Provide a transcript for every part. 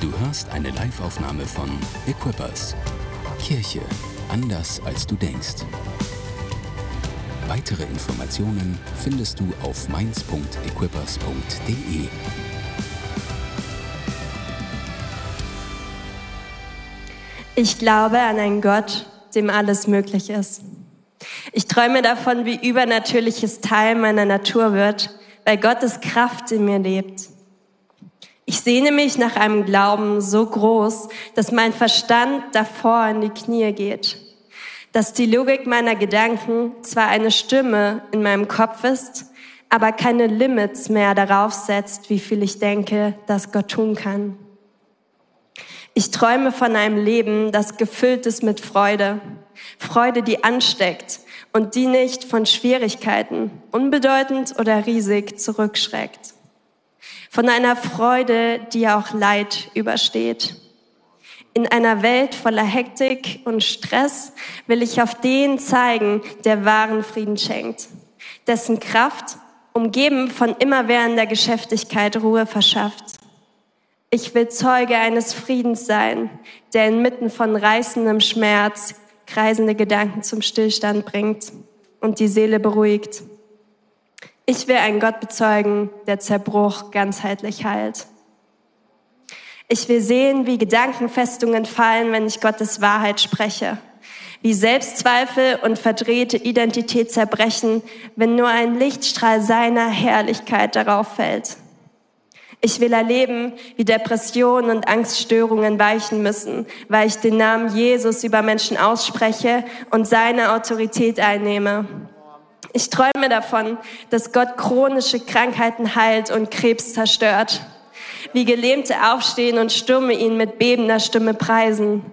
Du hörst eine Live-Aufnahme von Equippers. Kirche anders als du denkst. Weitere Informationen findest du auf mainz.equippers.de. Ich glaube an einen Gott, dem alles möglich ist. Ich träume davon, wie übernatürliches Teil meiner Natur wird, weil Gottes Kraft in mir lebt. Ich sehne mich nach einem Glauben so groß, dass mein Verstand davor in die Knie geht. Dass die Logik meiner Gedanken zwar eine Stimme in meinem Kopf ist, aber keine Limits mehr darauf setzt, wie viel ich denke, dass Gott tun kann. Ich träume von einem Leben, das gefüllt ist mit Freude. Freude, die ansteckt und die nicht von Schwierigkeiten, unbedeutend oder riesig, zurückschreckt. Von einer Freude, die auch Leid übersteht. In einer Welt voller Hektik und Stress will ich auf den zeigen, der wahren Frieden schenkt, dessen Kraft, umgeben von immerwährender Geschäftigkeit, Ruhe verschafft. Ich will Zeuge eines Friedens sein, der inmitten von reißendem Schmerz kreisende Gedanken zum Stillstand bringt und die Seele beruhigt. Ich will einen Gott bezeugen, der Zerbruch ganzheitlich heilt. Ich will sehen, wie Gedankenfestungen fallen, wenn ich Gottes Wahrheit spreche. Wie Selbstzweifel und verdrehte Identität zerbrechen, wenn nur ein Lichtstrahl seiner Herrlichkeit darauf fällt. Ich will erleben, wie Depressionen und Angststörungen weichen müssen, weil ich den Namen Jesus über Menschen ausspreche und seine Autorität einnehme. Ich träume davon, dass Gott chronische Krankheiten heilt und Krebs zerstört. Wie Gelähmte aufstehen und Stürme ihn mit bebender Stimme preisen.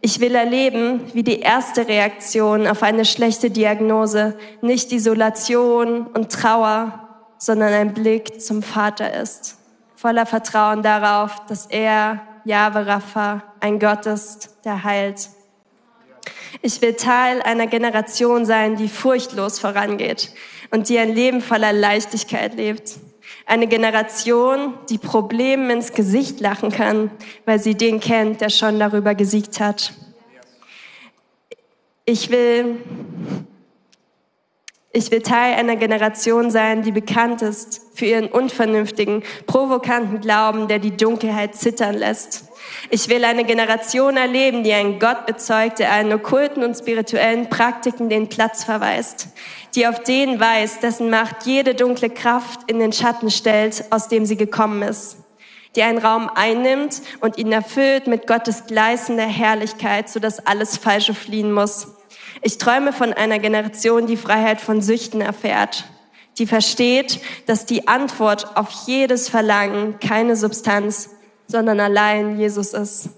Ich will erleben, wie die erste Reaktion auf eine schlechte Diagnose nicht Isolation und Trauer, sondern ein Blick zum Vater ist. Voller Vertrauen darauf, dass er, Jahwe Rapha, ein Gott ist, der heilt ich will Teil einer Generation sein, die furchtlos vorangeht und die ein Leben voller Leichtigkeit lebt. Eine Generation, die Problemen ins Gesicht lachen kann, weil sie den kennt, der schon darüber gesiegt hat. Ich will, ich will Teil einer Generation sein, die bekannt ist für ihren unvernünftigen, provokanten Glauben, der die Dunkelheit zittern lässt. Ich will eine Generation erleben, die einen Gott bezeugt, der allen okkulten und spirituellen Praktiken den Platz verweist, die auf den weist, dessen Macht jede dunkle Kraft in den Schatten stellt, aus dem sie gekommen ist, die einen Raum einnimmt und ihn erfüllt mit Gottes gleißender Herrlichkeit, sodass alles Falsche fliehen muss. Ich träume von einer Generation, die Freiheit von Süchten erfährt, die versteht, dass die Antwort auf jedes Verlangen keine Substanz, sondern allein Jesus ist.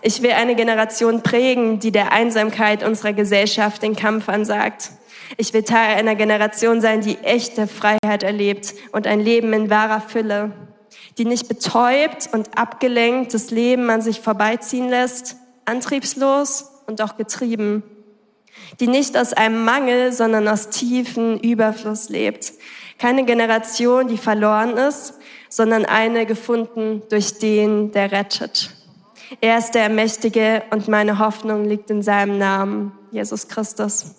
Ich will eine Generation prägen, die der Einsamkeit unserer Gesellschaft den Kampf ansagt. Ich will Teil einer Generation sein, die echte Freiheit erlebt und ein Leben in wahrer Fülle, die nicht betäubt und abgelenkt das Leben an sich vorbeiziehen lässt, antriebslos und auch getrieben, die nicht aus einem Mangel, sondern aus tiefen Überfluss lebt. Keine Generation, die verloren ist, sondern eine gefunden durch den, der rettet. Er ist der Mächtige und meine Hoffnung liegt in seinem Namen, Jesus Christus.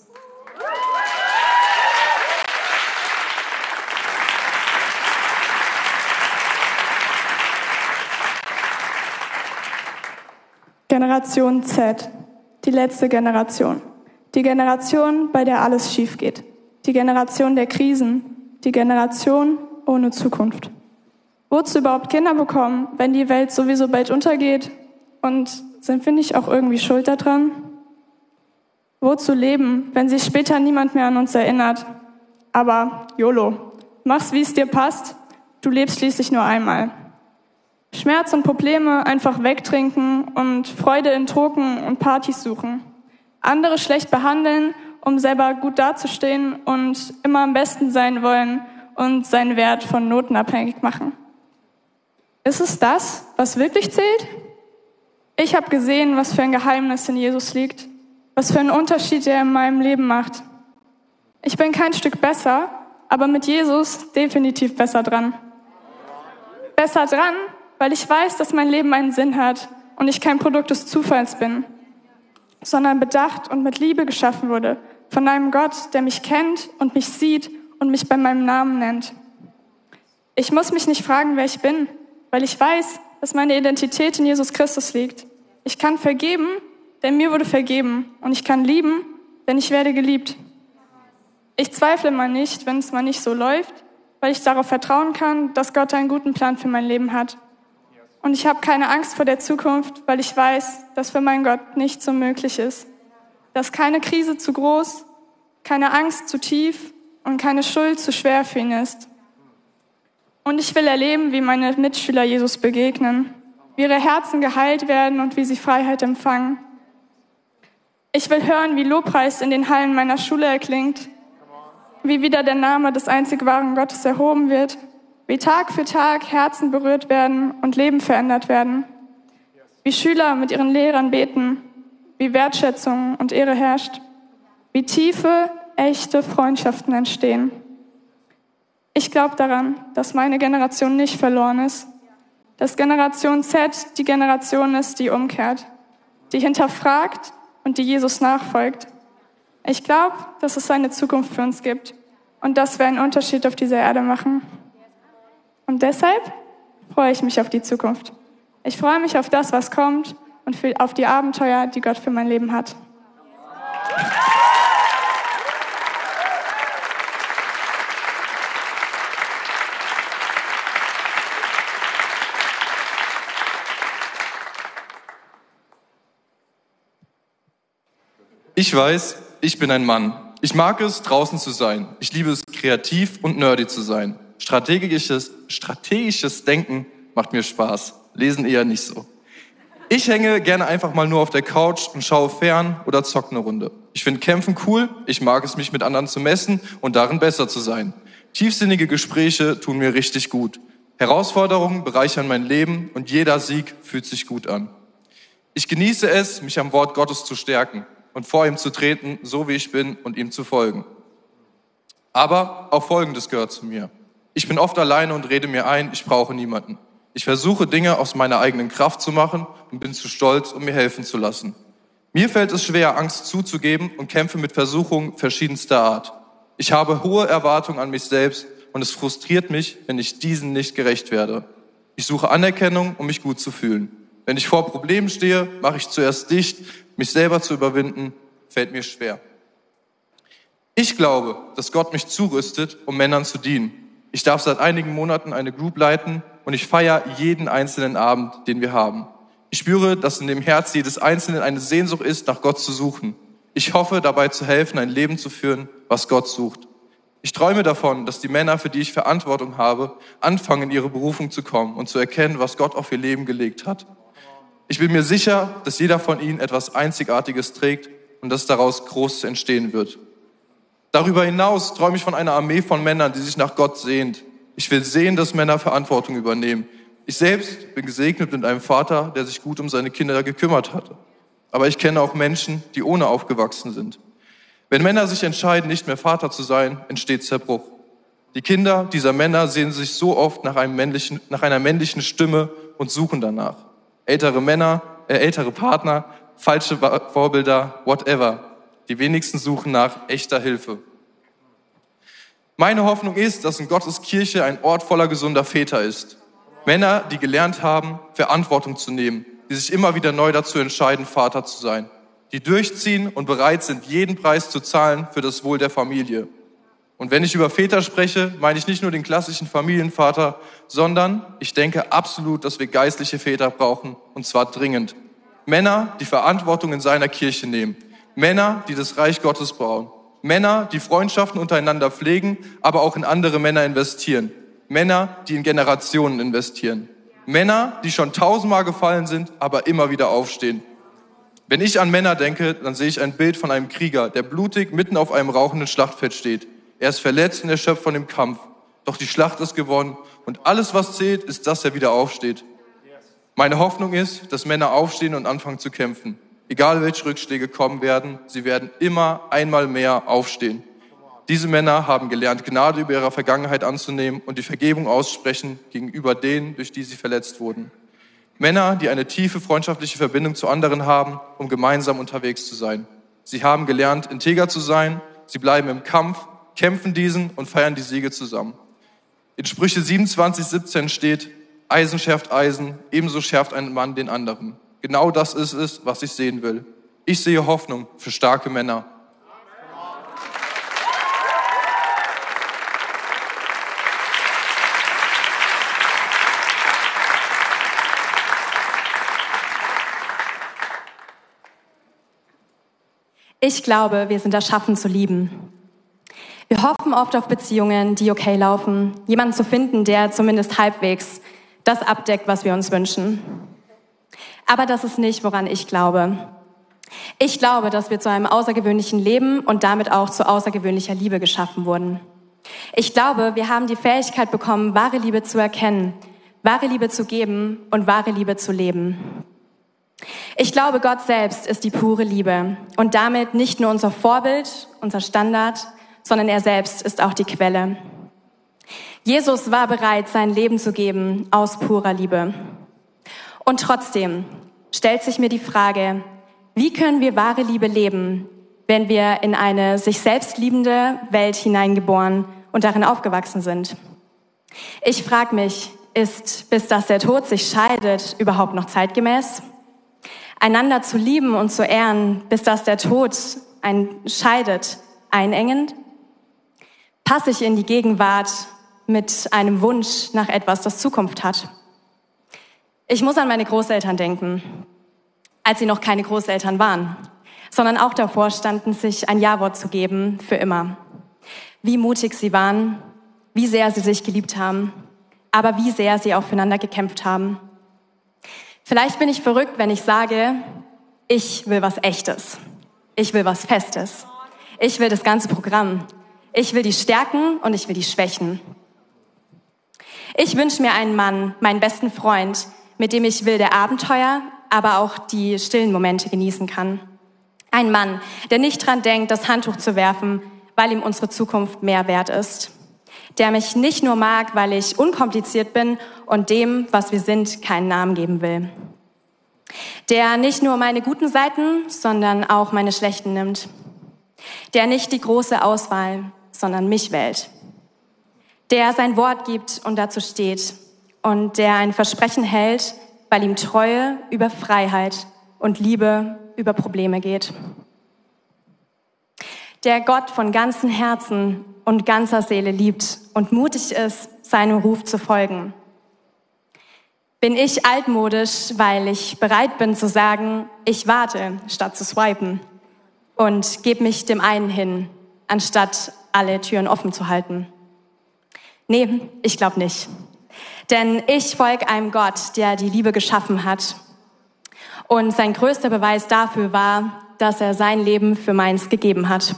Generation Z, die letzte Generation. Die Generation, bei der alles schief geht. Die Generation der Krisen. Die Generation ohne Zukunft. Wozu überhaupt Kinder bekommen, wenn die Welt sowieso bald untergeht? Und sind wir nicht auch irgendwie schuld daran? Wozu leben, wenn sich später niemand mehr an uns erinnert? Aber YOLO, mach's wie es dir passt, du lebst schließlich nur einmal. Schmerz und Probleme einfach wegtrinken und Freude in Drogen und Partys suchen. Andere schlecht behandeln, um selber gut dazustehen und immer am besten sein wollen und seinen Wert von Noten abhängig machen. Ist es das, was wirklich zählt? Ich habe gesehen, was für ein Geheimnis in Jesus liegt, was für einen Unterschied er in meinem Leben macht. Ich bin kein Stück besser, aber mit Jesus definitiv besser dran. Besser dran, weil ich weiß, dass mein Leben einen Sinn hat und ich kein Produkt des Zufalls bin, sondern bedacht und mit Liebe geschaffen wurde von einem Gott, der mich kennt und mich sieht und mich bei meinem Namen nennt. Ich muss mich nicht fragen, wer ich bin, weil ich weiß, dass meine Identität in Jesus Christus liegt. Ich kann vergeben, denn mir wurde vergeben. Und ich kann lieben, denn ich werde geliebt. Ich zweifle mal nicht, wenn es mal nicht so läuft, weil ich darauf vertrauen kann, dass Gott einen guten Plan für mein Leben hat. Und ich habe keine Angst vor der Zukunft, weil ich weiß, dass für meinen Gott nichts so möglich ist. Dass keine Krise zu groß, keine Angst zu tief und keine Schuld zu schwer für ihn ist. Und ich will erleben, wie meine Mitschüler Jesus begegnen, wie ihre Herzen geheilt werden und wie sie Freiheit empfangen. Ich will hören, wie Lobpreis in den Hallen meiner Schule erklingt, wie wieder der Name des einzig wahren Gottes erhoben wird wie Tag für Tag Herzen berührt werden und Leben verändert werden, wie Schüler mit ihren Lehrern beten, wie Wertschätzung und Ehre herrscht, wie tiefe, echte Freundschaften entstehen. Ich glaube daran, dass meine Generation nicht verloren ist, dass Generation Z die Generation ist, die umkehrt, die hinterfragt und die Jesus nachfolgt. Ich glaube, dass es eine Zukunft für uns gibt und dass wir einen Unterschied auf dieser Erde machen. Und deshalb freue ich mich auf die Zukunft. Ich freue mich auf das, was kommt und auf die Abenteuer, die Gott für mein Leben hat. Ich weiß, ich bin ein Mann. Ich mag es, draußen zu sein. Ich liebe es, kreativ und nerdy zu sein. Strategisches, strategisches Denken macht mir Spaß. Lesen eher nicht so. Ich hänge gerne einfach mal nur auf der Couch und schaue fern oder zocke eine Runde. Ich finde Kämpfen cool, ich mag es, mich mit anderen zu messen und darin besser zu sein. Tiefsinnige Gespräche tun mir richtig gut. Herausforderungen bereichern mein Leben und jeder Sieg fühlt sich gut an. Ich genieße es, mich am Wort Gottes zu stärken und vor ihm zu treten, so wie ich bin und ihm zu folgen. Aber auch Folgendes gehört zu mir. Ich bin oft alleine und rede mir ein, ich brauche niemanden. Ich versuche Dinge aus meiner eigenen Kraft zu machen und bin zu stolz, um mir helfen zu lassen. Mir fällt es schwer, Angst zuzugeben und kämpfe mit Versuchungen verschiedenster Art. Ich habe hohe Erwartungen an mich selbst und es frustriert mich, wenn ich diesen nicht gerecht werde. Ich suche Anerkennung, um mich gut zu fühlen. Wenn ich vor Problemen stehe, mache ich zuerst dicht. Mich selber zu überwinden, fällt mir schwer. Ich glaube, dass Gott mich zurüstet, um Männern zu dienen. Ich darf seit einigen Monaten eine Group leiten und ich feiere jeden einzelnen Abend, den wir haben. Ich spüre, dass in dem Herz jedes Einzelnen eine Sehnsucht ist, nach Gott zu suchen. Ich hoffe, dabei zu helfen, ein Leben zu führen, was Gott sucht. Ich träume davon, dass die Männer, für die ich Verantwortung habe, anfangen, in ihre Berufung zu kommen und zu erkennen, was Gott auf ihr Leben gelegt hat. Ich bin mir sicher, dass jeder von ihnen etwas Einzigartiges trägt und dass daraus Großes entstehen wird. Darüber hinaus träume ich von einer Armee von Männern, die sich nach Gott sehnt. Ich will sehen, dass Männer Verantwortung übernehmen. Ich selbst bin gesegnet mit einem Vater, der sich gut um seine Kinder gekümmert hatte. Aber ich kenne auch Menschen, die ohne aufgewachsen sind. Wenn Männer sich entscheiden, nicht mehr Vater zu sein, entsteht Zerbruch. Die Kinder dieser Männer sehen sich so oft nach, einem männlichen, nach einer männlichen Stimme und suchen danach. Ältere Männer, äh, ältere Partner, falsche Vorbilder, whatever. Die wenigsten suchen nach echter Hilfe. Meine Hoffnung ist, dass in Gottes Kirche ein Ort voller gesunder Väter ist. Männer, die gelernt haben, Verantwortung zu nehmen, die sich immer wieder neu dazu entscheiden, Vater zu sein, die durchziehen und bereit sind, jeden Preis zu zahlen für das Wohl der Familie. Und wenn ich über Väter spreche, meine ich nicht nur den klassischen Familienvater, sondern ich denke absolut, dass wir geistliche Väter brauchen, und zwar dringend. Männer, die Verantwortung in seiner Kirche nehmen, Männer, die das Reich Gottes bauen. Männer, die Freundschaften untereinander pflegen, aber auch in andere Männer investieren. Männer, die in Generationen investieren. Männer, die schon tausendmal gefallen sind, aber immer wieder aufstehen. Wenn ich an Männer denke, dann sehe ich ein Bild von einem Krieger, der blutig mitten auf einem rauchenden Schlachtfeld steht. Er ist verletzt und erschöpft von dem Kampf. Doch die Schlacht ist gewonnen und alles, was zählt, ist, dass er wieder aufsteht. Meine Hoffnung ist, dass Männer aufstehen und anfangen zu kämpfen. Egal welche Rückschläge kommen werden, sie werden immer einmal mehr aufstehen. Diese Männer haben gelernt, Gnade über ihre Vergangenheit anzunehmen und die Vergebung aussprechen gegenüber denen, durch die sie verletzt wurden. Männer, die eine tiefe freundschaftliche Verbindung zu anderen haben, um gemeinsam unterwegs zu sein. Sie haben gelernt, integer zu sein. Sie bleiben im Kampf, kämpfen diesen und feiern die Siege zusammen. In Sprüche 27, 17 steht, Eisen schärft Eisen, ebenso schärft ein Mann den anderen. Genau das ist es, was ich sehen will. Ich sehe Hoffnung für starke Männer. Ich glaube, wir sind erschaffen zu lieben. Wir hoffen oft auf Beziehungen, die okay laufen, jemanden zu finden, der zumindest halbwegs das abdeckt, was wir uns wünschen. Aber das ist nicht, woran ich glaube. Ich glaube, dass wir zu einem außergewöhnlichen Leben und damit auch zu außergewöhnlicher Liebe geschaffen wurden. Ich glaube, wir haben die Fähigkeit bekommen, wahre Liebe zu erkennen, wahre Liebe zu geben und wahre Liebe zu leben. Ich glaube, Gott selbst ist die pure Liebe und damit nicht nur unser Vorbild, unser Standard, sondern er selbst ist auch die Quelle. Jesus war bereit, sein Leben zu geben aus purer Liebe. Und trotzdem stellt sich mir die Frage, wie können wir wahre Liebe leben, wenn wir in eine sich selbst liebende Welt hineingeboren und darin aufgewachsen sind? Ich frage mich, ist, bis dass der Tod sich scheidet, überhaupt noch zeitgemäß? einander zu lieben und zu ehren, bis dass der Tod ein scheidet, einengend? Passe ich in die Gegenwart mit einem Wunsch nach etwas, das Zukunft hat? Ich muss an meine Großeltern denken, als sie noch keine Großeltern waren, sondern auch davor standen, sich ein Ja-Wort zu geben für immer. Wie mutig sie waren, wie sehr sie sich geliebt haben, aber wie sehr sie auch füreinander gekämpft haben. Vielleicht bin ich verrückt, wenn ich sage, ich will was Echtes. Ich will was Festes. Ich will das ganze Programm. Ich will die Stärken und ich will die Schwächen. Ich wünsche mir einen Mann, meinen besten Freund, mit dem ich wilde Abenteuer, aber auch die stillen Momente genießen kann. Ein Mann, der nicht dran denkt, das Handtuch zu werfen, weil ihm unsere Zukunft mehr wert ist der mich nicht nur mag, weil ich unkompliziert bin und dem, was wir sind, keinen Namen geben will. Der nicht nur meine guten Seiten, sondern auch meine schlechten nimmt. Der nicht die große Auswahl, sondern mich wählt. Der sein Wort gibt und dazu steht. Und der ein Versprechen hält, weil ihm Treue über Freiheit und Liebe über Probleme geht. Der Gott von ganzem Herzen und ganzer Seele liebt und mutig ist, seinem Ruf zu folgen. Bin ich altmodisch, weil ich bereit bin zu sagen, ich warte, statt zu swipen und gebe mich dem einen hin, anstatt alle Türen offen zu halten? Nee, ich glaube nicht. Denn ich folge einem Gott, der die Liebe geschaffen hat. Und sein größter Beweis dafür war, dass er sein Leben für meins gegeben hat.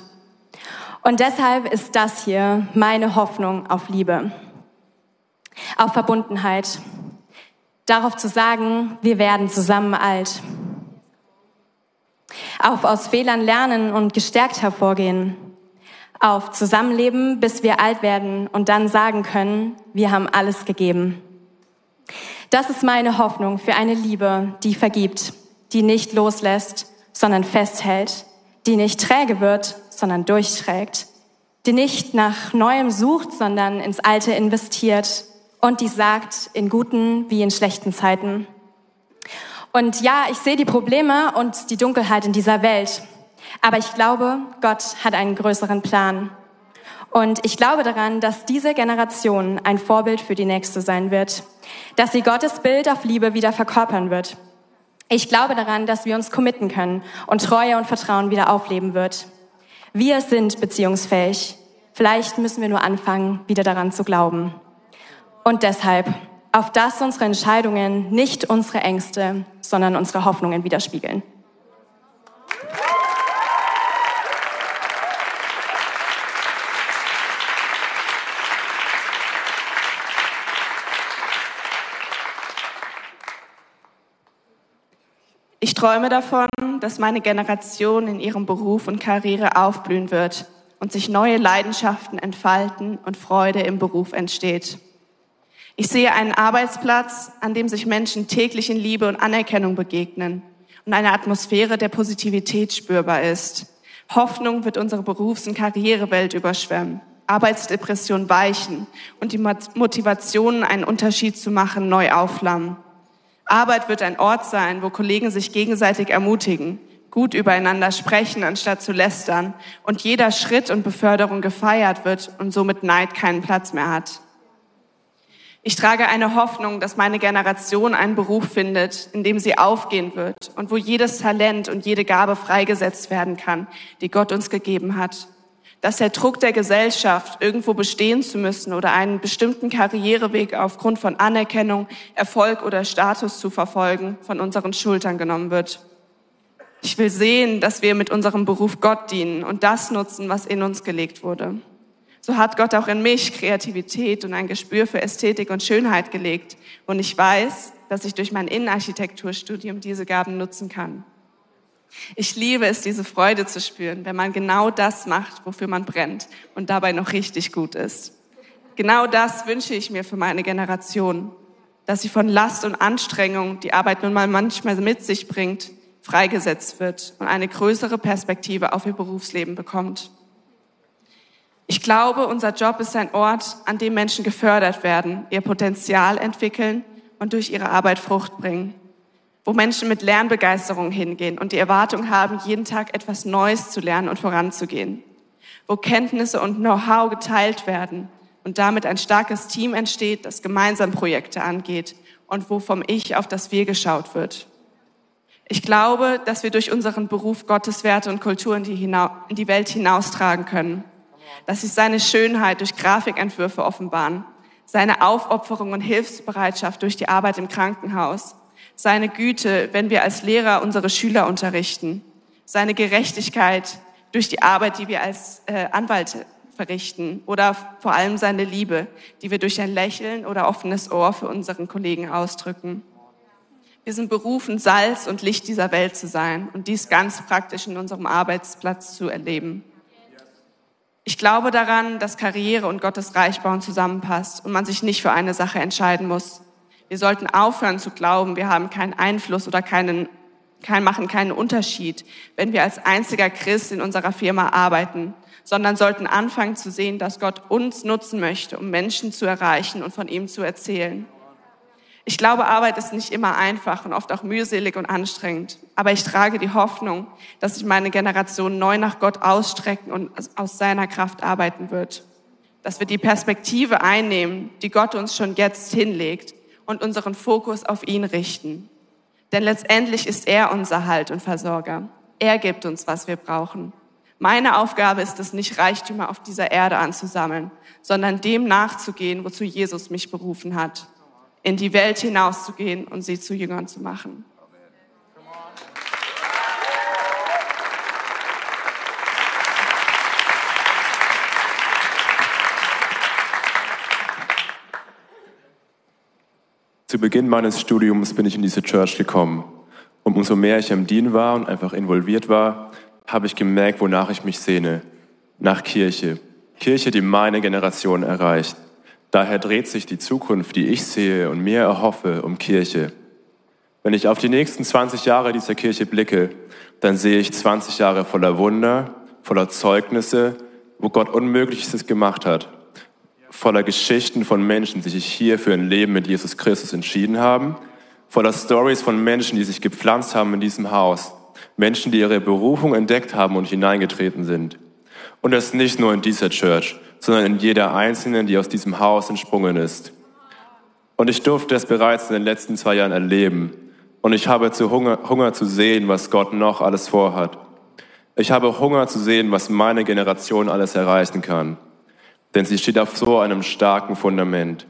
Und deshalb ist das hier meine Hoffnung auf Liebe, auf Verbundenheit, darauf zu sagen, wir werden zusammen alt, auf aus Fehlern lernen und gestärkt hervorgehen, auf Zusammenleben, bis wir alt werden und dann sagen können, wir haben alles gegeben. Das ist meine Hoffnung für eine Liebe, die vergibt, die nicht loslässt, sondern festhält, die nicht träge wird, sondern durchträgt, die nicht nach Neuem sucht, sondern ins Alte investiert und die sagt, in guten wie in schlechten Zeiten. Und ja, ich sehe die Probleme und die Dunkelheit in dieser Welt, aber ich glaube, Gott hat einen größeren Plan. Und ich glaube daran, dass diese Generation ein Vorbild für die nächste sein wird, dass sie Gottes Bild auf Liebe wieder verkörpern wird. Ich glaube daran, dass wir uns committen können und Treue und Vertrauen wieder aufleben wird. Wir sind beziehungsfähig. Vielleicht müssen wir nur anfangen, wieder daran zu glauben. Und deshalb, auf dass unsere Entscheidungen nicht unsere Ängste, sondern unsere Hoffnungen widerspiegeln. Ich träume davon, dass meine Generation in ihrem Beruf und Karriere aufblühen wird und sich neue Leidenschaften entfalten und Freude im Beruf entsteht. Ich sehe einen Arbeitsplatz, an dem sich Menschen täglich in Liebe und Anerkennung begegnen und eine Atmosphäre der Positivität spürbar ist. Hoffnung wird unsere Berufs- und Karrierewelt überschwemmen. Arbeitsdepression weichen und die Motivation, einen Unterschied zu machen, neu aufflammen. Arbeit wird ein Ort sein, wo Kollegen sich gegenseitig ermutigen, gut übereinander sprechen, anstatt zu lästern und jeder Schritt und Beförderung gefeiert wird und somit Neid keinen Platz mehr hat. Ich trage eine Hoffnung, dass meine Generation einen Beruf findet, in dem sie aufgehen wird und wo jedes Talent und jede Gabe freigesetzt werden kann, die Gott uns gegeben hat. Dass der Druck der Gesellschaft, irgendwo bestehen zu müssen oder einen bestimmten Karriereweg aufgrund von Anerkennung, Erfolg oder Status zu verfolgen, von unseren Schultern genommen wird. Ich will sehen, dass wir mit unserem Beruf Gott dienen und das nutzen, was in uns gelegt wurde. So hat Gott auch in mich Kreativität und ein Gespür für Ästhetik und Schönheit gelegt. Und ich weiß, dass ich durch mein Innenarchitekturstudium diese Gaben nutzen kann. Ich liebe es, diese Freude zu spüren, wenn man genau das macht, wofür man brennt und dabei noch richtig gut ist. Genau das wünsche ich mir für meine Generation, dass sie von Last und Anstrengung, die Arbeit nun mal manchmal mit sich bringt, freigesetzt wird und eine größere Perspektive auf ihr Berufsleben bekommt. Ich glaube, unser Job ist ein Ort, an dem Menschen gefördert werden, ihr Potenzial entwickeln und durch ihre Arbeit Frucht bringen. Wo Menschen mit Lernbegeisterung hingehen und die Erwartung haben, jeden Tag etwas Neues zu lernen und voranzugehen. Wo Kenntnisse und Know-how geteilt werden und damit ein starkes Team entsteht, das gemeinsam Projekte angeht und wo vom Ich auf das Wir geschaut wird. Ich glaube, dass wir durch unseren Beruf Gottes Werte und Kultur in die, in die Welt hinaustragen können dass sich seine Schönheit durch Grafikentwürfe offenbaren, seine Aufopferung und Hilfsbereitschaft durch die Arbeit im Krankenhaus, seine Güte, wenn wir als Lehrer unsere Schüler unterrichten, seine Gerechtigkeit durch die Arbeit, die wir als äh, Anwalt verrichten oder vor allem seine Liebe, die wir durch ein Lächeln oder offenes Ohr für unseren Kollegen ausdrücken. Wir sind berufen, Salz und Licht dieser Welt zu sein und dies ganz praktisch in unserem Arbeitsplatz zu erleben. Ich glaube daran, dass Karriere und Gottes Reichbauen zusammenpasst und man sich nicht für eine Sache entscheiden muss. Wir sollten aufhören zu glauben, wir haben keinen Einfluss oder keinen, kein, machen keinen Unterschied, wenn wir als einziger Christ in unserer Firma arbeiten, sondern sollten anfangen zu sehen, dass Gott uns nutzen möchte, um Menschen zu erreichen und von ihm zu erzählen. Ich glaube, Arbeit ist nicht immer einfach und oft auch mühselig und anstrengend. Aber ich trage die Hoffnung, dass sich meine Generation neu nach Gott ausstrecken und aus seiner Kraft arbeiten wird. Dass wir die Perspektive einnehmen, die Gott uns schon jetzt hinlegt und unseren Fokus auf ihn richten. Denn letztendlich ist er unser Halt und Versorger. Er gibt uns, was wir brauchen. Meine Aufgabe ist es nicht, Reichtümer auf dieser Erde anzusammeln, sondern dem nachzugehen, wozu Jesus mich berufen hat in die Welt hinauszugehen und sie zu Jüngern zu machen. Zu Beginn meines Studiums bin ich in diese Church gekommen. Und umso mehr ich am Dienen war und einfach involviert war, habe ich gemerkt, wonach ich mich sehne. Nach Kirche. Kirche, die meine Generation erreicht. Daher dreht sich die Zukunft, die ich sehe und mir erhoffe, um Kirche. Wenn ich auf die nächsten 20 Jahre dieser Kirche blicke, dann sehe ich 20 Jahre voller Wunder, voller Zeugnisse, wo Gott Unmögliches gemacht hat, voller Geschichten von Menschen, die sich hier für ein Leben mit Jesus Christus entschieden haben, voller Stories von Menschen, die sich gepflanzt haben in diesem Haus, Menschen, die ihre Berufung entdeckt haben und hineingetreten sind. Und das nicht nur in dieser Church, sondern in jeder einzelnen, die aus diesem Haus entsprungen ist. Und ich durfte es bereits in den letzten zwei Jahren erleben. Und ich habe zu Hunger, Hunger zu sehen, was Gott noch alles vorhat. Ich habe Hunger zu sehen, was meine Generation alles erreichen kann. Denn sie steht auf so einem starken Fundament.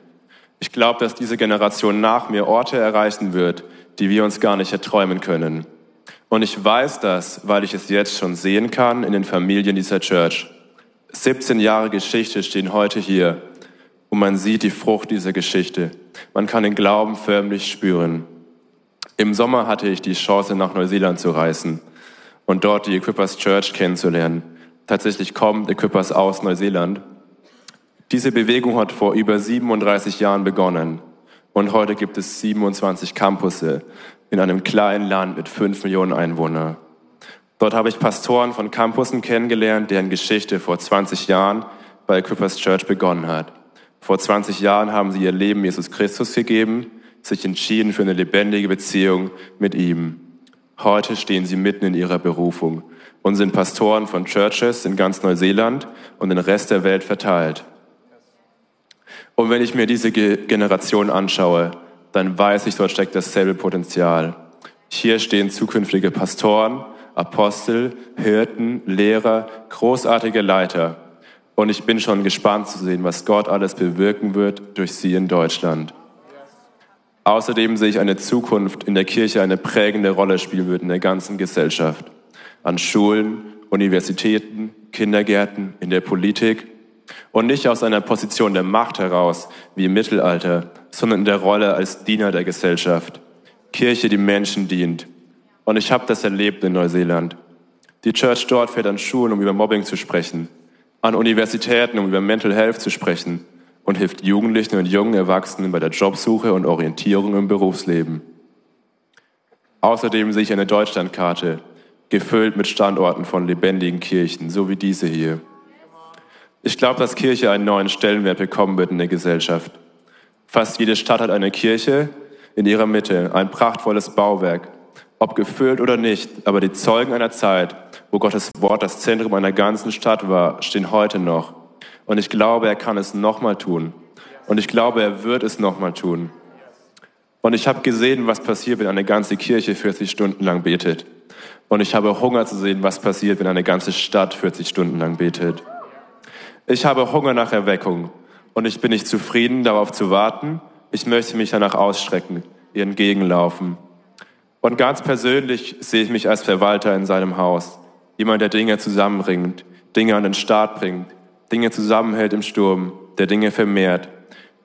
Ich glaube, dass diese Generation nach mir Orte erreichen wird, die wir uns gar nicht erträumen können. Und ich weiß das, weil ich es jetzt schon sehen kann in den Familien dieser Church. 17 Jahre Geschichte stehen heute hier und man sieht die Frucht dieser Geschichte. Man kann den Glauben förmlich spüren. Im Sommer hatte ich die Chance, nach Neuseeland zu reisen und dort die Equippers Church kennenzulernen. Tatsächlich kommt Equippers aus Neuseeland. Diese Bewegung hat vor über 37 Jahren begonnen und heute gibt es 27 Campusse in einem kleinen Land mit 5 Millionen Einwohnern. Dort habe ich Pastoren von Campussen kennengelernt, deren Geschichte vor 20 Jahren bei Equippers Church begonnen hat. Vor 20 Jahren haben sie ihr Leben Jesus Christus gegeben, sich entschieden für eine lebendige Beziehung mit ihm. Heute stehen sie mitten in ihrer Berufung und sind Pastoren von Churches in ganz Neuseeland und den Rest der Welt verteilt. Und wenn ich mir diese Generation anschaue, dann weiß ich, dort steckt dasselbe Potenzial. Hier stehen zukünftige Pastoren, Apostel, Hirten, Lehrer, großartige Leiter. Und ich bin schon gespannt zu sehen, was Gott alles bewirken wird durch sie in Deutschland. Außerdem sehe ich eine Zukunft, in der Kirche eine prägende Rolle spielen wird in der ganzen Gesellschaft. An Schulen, Universitäten, Kindergärten, in der Politik. Und nicht aus einer Position der Macht heraus, wie im Mittelalter, sondern in der Rolle als Diener der Gesellschaft. Kirche, die Menschen dient. Und ich habe das erlebt in Neuseeland. Die Church dort fährt an Schulen, um über Mobbing zu sprechen, an Universitäten, um über Mental Health zu sprechen und hilft Jugendlichen und jungen Erwachsenen bei der Jobsuche und Orientierung im Berufsleben. Außerdem sehe ich eine Deutschlandkarte, gefüllt mit Standorten von lebendigen Kirchen, so wie diese hier. Ich glaube, dass Kirche einen neuen Stellenwert bekommen wird in der Gesellschaft. Fast jede Stadt hat eine Kirche in ihrer Mitte, ein prachtvolles Bauwerk, ob gefüllt oder nicht, aber die Zeugen einer Zeit, wo Gottes Wort das Zentrum einer ganzen Stadt war, stehen heute noch. Und ich glaube, er kann es nochmal tun. Und ich glaube, er wird es nochmal tun. Und ich habe gesehen, was passiert, wenn eine ganze Kirche 40 Stunden lang betet. Und ich habe Hunger zu sehen, was passiert, wenn eine ganze Stadt 40 Stunden lang betet. Ich habe Hunger nach Erweckung. Und ich bin nicht zufrieden, darauf zu warten. Ich möchte mich danach ausstrecken, ihr entgegenlaufen. Und ganz persönlich sehe ich mich als Verwalter in seinem Haus. Jemand, der Dinge zusammenbringt, Dinge an den Start bringt, Dinge zusammenhält im Sturm, der Dinge vermehrt.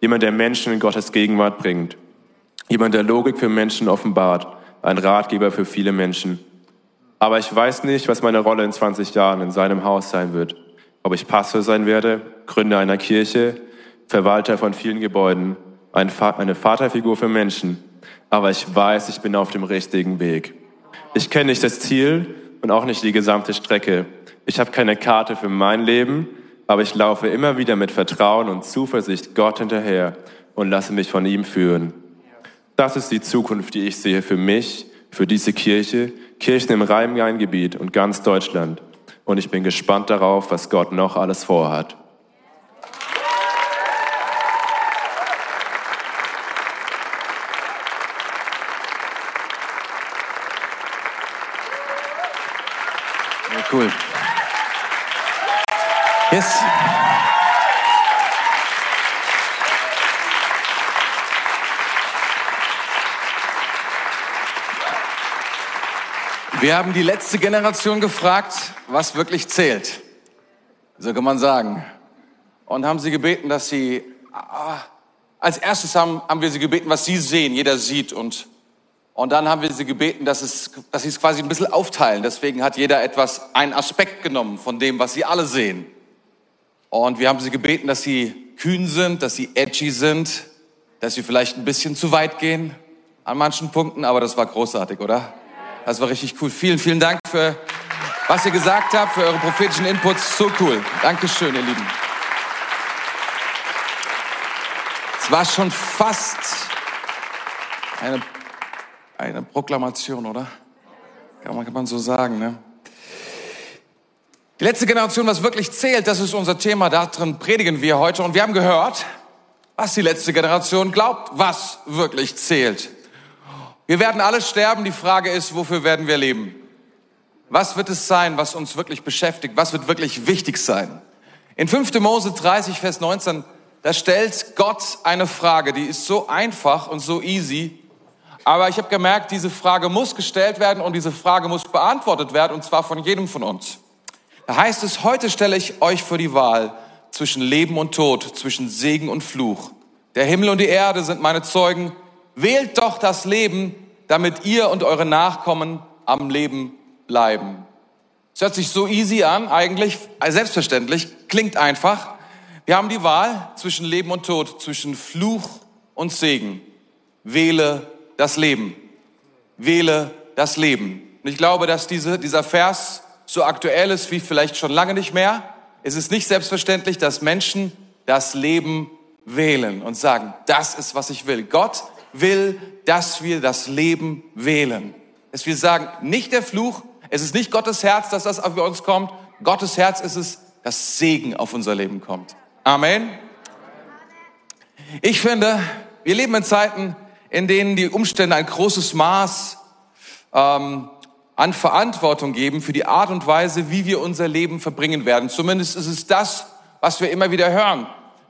Jemand, der Menschen in Gottes Gegenwart bringt. Jemand, der Logik für Menschen offenbart. Ein Ratgeber für viele Menschen. Aber ich weiß nicht, was meine Rolle in 20 Jahren in seinem Haus sein wird. Ob ich Pastor sein werde, Gründer einer Kirche, Verwalter von vielen Gebäuden, eine Vaterfigur für Menschen. Aber ich weiß, ich bin auf dem richtigen Weg. Ich kenne nicht das Ziel, und auch nicht die gesamte Strecke. Ich habe keine Karte für mein Leben, aber ich laufe immer wieder mit Vertrauen und Zuversicht Gott hinterher und lasse mich von ihm führen. Das ist die Zukunft, die ich sehe für mich, für diese Kirche, Kirchen im Rhein-Main-Gebiet und ganz Deutschland. Und ich bin gespannt darauf, was Gott noch alles vorhat. cool. Wir haben die letzte Generation gefragt, was wirklich zählt. So kann man sagen. Und haben sie gebeten, dass sie, ah, als erstes haben, haben wir sie gebeten, was sie sehen, jeder sieht und und dann haben wir sie gebeten, dass, es, dass sie es quasi ein bisschen aufteilen. Deswegen hat jeder etwas, einen Aspekt genommen von dem, was sie alle sehen. Und wir haben sie gebeten, dass sie kühn sind, dass sie edgy sind, dass sie vielleicht ein bisschen zu weit gehen an manchen Punkten, aber das war großartig, oder? Das war richtig cool. Vielen, vielen Dank für, was ihr gesagt habt, für eure prophetischen Inputs. So cool. Dankeschön, ihr Lieben. Es war schon fast eine eine Proklamation, oder? Kann man, kann man so sagen, ne? Die letzte Generation, was wirklich zählt, das ist unser Thema. Darin predigen wir heute. Und wir haben gehört, was die letzte Generation glaubt, was wirklich zählt. Wir werden alle sterben. Die Frage ist, wofür werden wir leben? Was wird es sein, was uns wirklich beschäftigt? Was wird wirklich wichtig sein? In 5. Mose 30, Vers 19, da stellt Gott eine Frage, die ist so einfach und so easy. Aber ich habe gemerkt, diese Frage muss gestellt werden und diese Frage muss beantwortet werden, und zwar von jedem von uns. Da heißt es, heute stelle ich euch vor die Wahl zwischen Leben und Tod, zwischen Segen und Fluch. Der Himmel und die Erde sind meine Zeugen. Wählt doch das Leben, damit ihr und eure Nachkommen am Leben bleiben. Es hört sich so easy an, eigentlich äh, selbstverständlich, klingt einfach. Wir haben die Wahl zwischen Leben und Tod, zwischen Fluch und Segen. Wähle das Leben. Wähle das Leben. Und ich glaube, dass diese, dieser Vers so aktuell ist wie vielleicht schon lange nicht mehr. Es ist nicht selbstverständlich, dass Menschen das Leben wählen und sagen, das ist, was ich will. Gott will, dass wir das Leben wählen. Dass wir sagen, nicht der Fluch, es ist nicht Gottes Herz, dass das auf uns kommt. Gottes Herz ist es, dass Segen auf unser Leben kommt. Amen. Ich finde, wir leben in Zeiten, in denen die Umstände ein großes Maß ähm, an Verantwortung geben für die Art und Weise, wie wir unser Leben verbringen werden. Zumindest ist es das, was wir immer wieder hören.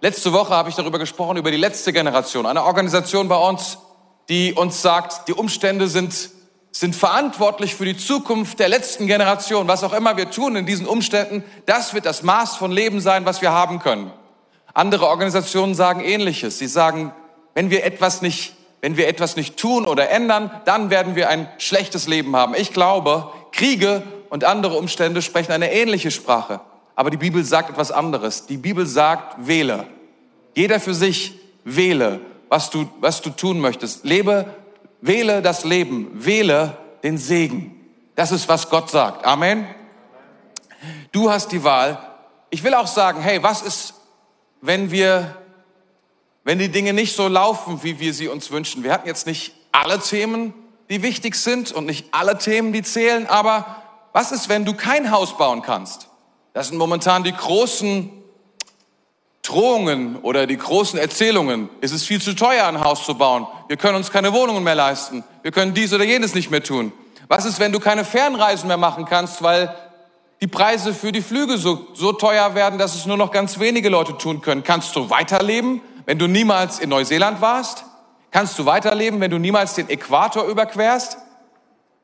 Letzte Woche habe ich darüber gesprochen, über die letzte Generation, eine Organisation bei uns, die uns sagt, die Umstände sind, sind verantwortlich für die Zukunft der letzten Generation. Was auch immer wir tun in diesen Umständen, das wird das Maß von Leben sein, was wir haben können. Andere Organisationen sagen Ähnliches. Sie sagen, wenn wir etwas nicht wenn wir etwas nicht tun oder ändern, dann werden wir ein schlechtes Leben haben. Ich glaube, Kriege und andere Umstände sprechen eine ähnliche Sprache. Aber die Bibel sagt etwas anderes. Die Bibel sagt, wähle. Jeder für sich wähle, was du, was du tun möchtest. Lebe, wähle das Leben. Wähle den Segen. Das ist, was Gott sagt. Amen. Du hast die Wahl. Ich will auch sagen, hey, was ist, wenn wir wenn die Dinge nicht so laufen, wie wir sie uns wünschen. Wir hatten jetzt nicht alle Themen, die wichtig sind und nicht alle Themen, die zählen, aber was ist, wenn du kein Haus bauen kannst? Das sind momentan die großen Drohungen oder die großen Erzählungen. Es ist viel zu teuer, ein Haus zu bauen. Wir können uns keine Wohnungen mehr leisten. Wir können dies oder jenes nicht mehr tun. Was ist, wenn du keine Fernreisen mehr machen kannst, weil die Preise für die Flüge so, so teuer werden, dass es nur noch ganz wenige Leute tun können? Kannst du weiterleben? wenn du niemals in Neuseeland warst? Kannst du weiterleben, wenn du niemals den Äquator überquerst?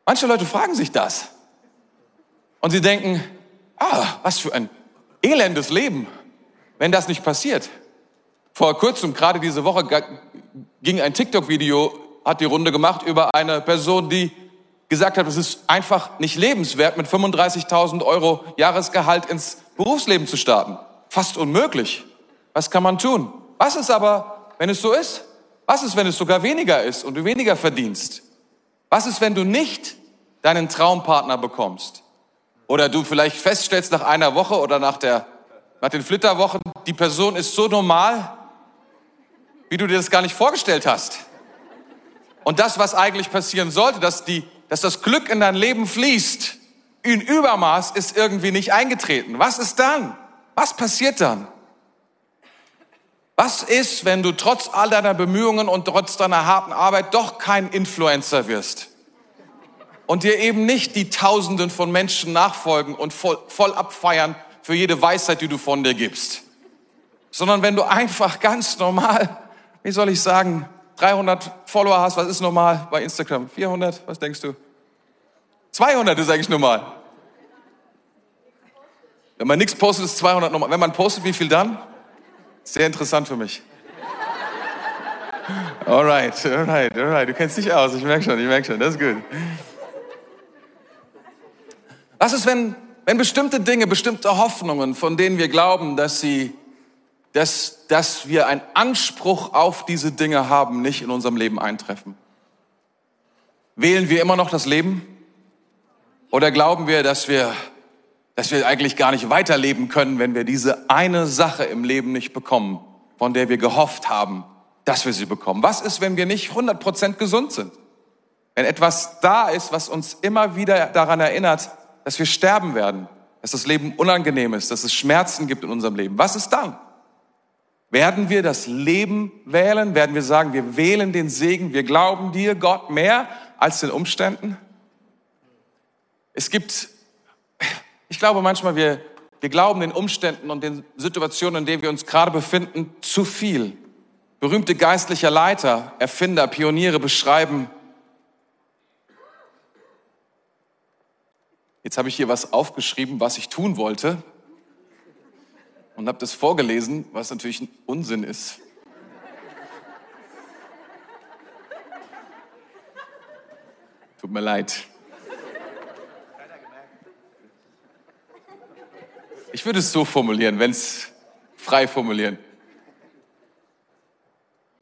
Manche Leute fragen sich das. Und sie denken, ah, was für ein elendes Leben, wenn das nicht passiert. Vor kurzem, gerade diese Woche, ging ein TikTok-Video, hat die Runde gemacht über eine Person, die gesagt hat, es ist einfach nicht lebenswert, mit 35.000 Euro Jahresgehalt ins Berufsleben zu starten. Fast unmöglich. Was kann man tun? Was ist aber, wenn es so ist? Was ist, wenn es sogar weniger ist und du weniger verdienst? Was ist, wenn du nicht deinen Traumpartner bekommst? Oder du vielleicht feststellst nach einer Woche oder nach, der, nach den Flitterwochen, die Person ist so normal, wie du dir das gar nicht vorgestellt hast. Und das, was eigentlich passieren sollte, dass, die, dass das Glück in dein Leben fließt, in Übermaß ist irgendwie nicht eingetreten. Was ist dann? Was passiert dann? Was ist, wenn du trotz all deiner Bemühungen und trotz deiner harten Arbeit doch kein Influencer wirst? Und dir eben nicht die Tausenden von Menschen nachfolgen und voll, voll abfeiern für jede Weisheit, die du von dir gibst. Sondern wenn du einfach ganz normal, wie soll ich sagen, 300 Follower hast, was ist normal bei Instagram? 400, was denkst du? 200 ist eigentlich normal. Wenn man nichts postet, ist 200 normal. Wenn man postet, wie viel dann? Sehr interessant für mich. Alright, alright, alright. Du kennst dich aus. Ich merke schon, ich merke schon. Das ist gut. Was ist, wenn, wenn bestimmte Dinge, bestimmte Hoffnungen, von denen wir glauben, dass sie, dass, dass wir einen Anspruch auf diese Dinge haben, nicht in unserem Leben eintreffen? Wählen wir immer noch das Leben? Oder glauben wir, dass wir dass wir eigentlich gar nicht weiterleben können, wenn wir diese eine Sache im Leben nicht bekommen, von der wir gehofft haben, dass wir sie bekommen. Was ist, wenn wir nicht 100% gesund sind? Wenn etwas da ist, was uns immer wieder daran erinnert, dass wir sterben werden, dass das Leben unangenehm ist, dass es Schmerzen gibt in unserem Leben. Was ist dann? Werden wir das Leben wählen? Werden wir sagen, wir wählen den Segen, wir glauben dir, Gott, mehr als den Umständen? Es gibt ich glaube manchmal, wir, wir glauben den Umständen und den Situationen, in denen wir uns gerade befinden, zu viel. Berühmte geistliche Leiter, Erfinder, Pioniere beschreiben, Jetzt habe ich hier was aufgeschrieben, was ich tun wollte und habe das vorgelesen, was natürlich ein Unsinn ist. Tut mir leid. Ich würde es so formulieren, wenn es frei formulieren.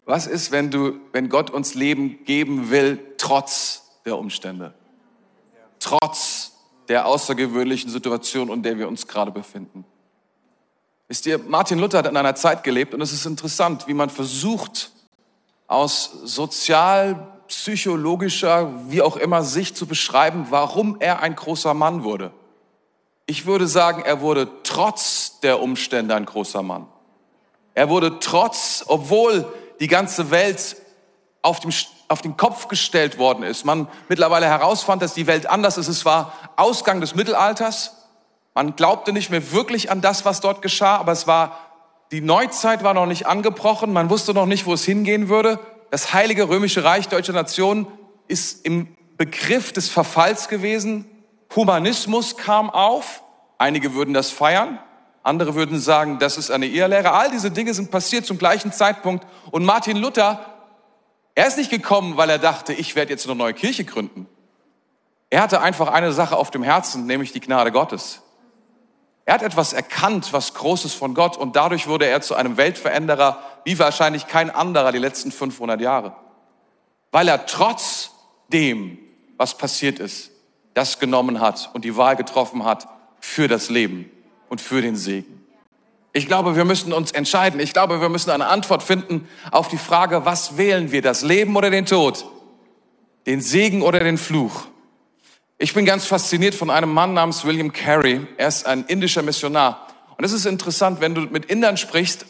Was ist, wenn du, wenn Gott uns Leben geben will, trotz der Umstände? Trotz der außergewöhnlichen Situation, in der wir uns gerade befinden. Wisst ihr, Martin Luther hat in einer Zeit gelebt und es ist interessant, wie man versucht, aus sozial, psychologischer, wie auch immer Sicht zu beschreiben, warum er ein großer Mann wurde. Ich würde sagen, er wurde trotz der Umstände ein großer Mann. Er wurde trotz, obwohl die ganze Welt auf, dem, auf den Kopf gestellt worden ist, man mittlerweile herausfand, dass die Welt anders ist. Es war Ausgang des Mittelalters. Man glaubte nicht mehr wirklich an das, was dort geschah, aber es war, die Neuzeit war noch nicht angebrochen. Man wusste noch nicht, wo es hingehen würde. Das Heilige Römische Reich Deutscher Nation ist im Begriff des Verfalls gewesen. Humanismus kam auf. Einige würden das feiern. Andere würden sagen, das ist eine Irrlehre. All diese Dinge sind passiert zum gleichen Zeitpunkt. Und Martin Luther, er ist nicht gekommen, weil er dachte, ich werde jetzt eine neue Kirche gründen. Er hatte einfach eine Sache auf dem Herzen, nämlich die Gnade Gottes. Er hat etwas erkannt, was Großes von Gott und dadurch wurde er zu einem Weltveränderer, wie wahrscheinlich kein anderer die letzten 500 Jahre. Weil er trotz dem, was passiert ist, das genommen hat und die Wahl getroffen hat für das Leben und für den Segen. Ich glaube, wir müssen uns entscheiden. Ich glaube, wir müssen eine Antwort finden auf die Frage, was wählen wir, das Leben oder den Tod? Den Segen oder den Fluch? Ich bin ganz fasziniert von einem Mann namens William Carey. Er ist ein indischer Missionar. Und es ist interessant, wenn du mit Indern sprichst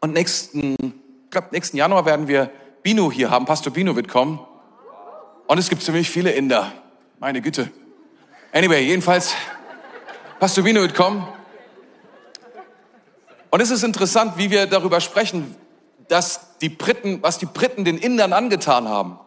und nächsten, ich glaube, nächsten Januar werden wir Bino hier haben. Pastor Bino wird kommen. Und es gibt ziemlich viele Inder. Meine Güte. Anyway, jedenfalls, Pastor Bino wird kommen. Und es ist interessant, wie wir darüber sprechen, dass die Briten, was die Briten den Indern angetan haben.